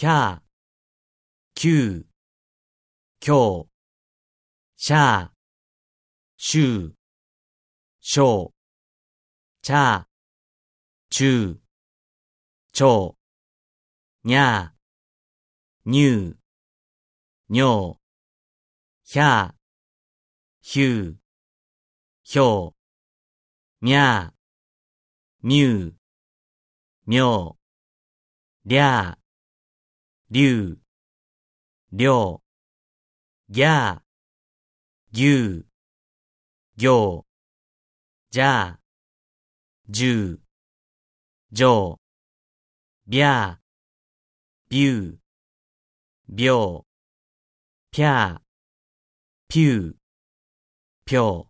キャー、キュー、今日、シャー、シュー、ショー、チャー、チュー、チョウ、ニャー、ニュー、ニョー、ヒャー、ヒュー、ヒョウ、ミャー、ミュー、ミョー、リャー、リュウ、りょう、ギャー、ギュー、ギョー、じゃあ、じゅう、じょう、びゃー、びゅう、びょう、ぴゃー、ぴゅう、ぴょう。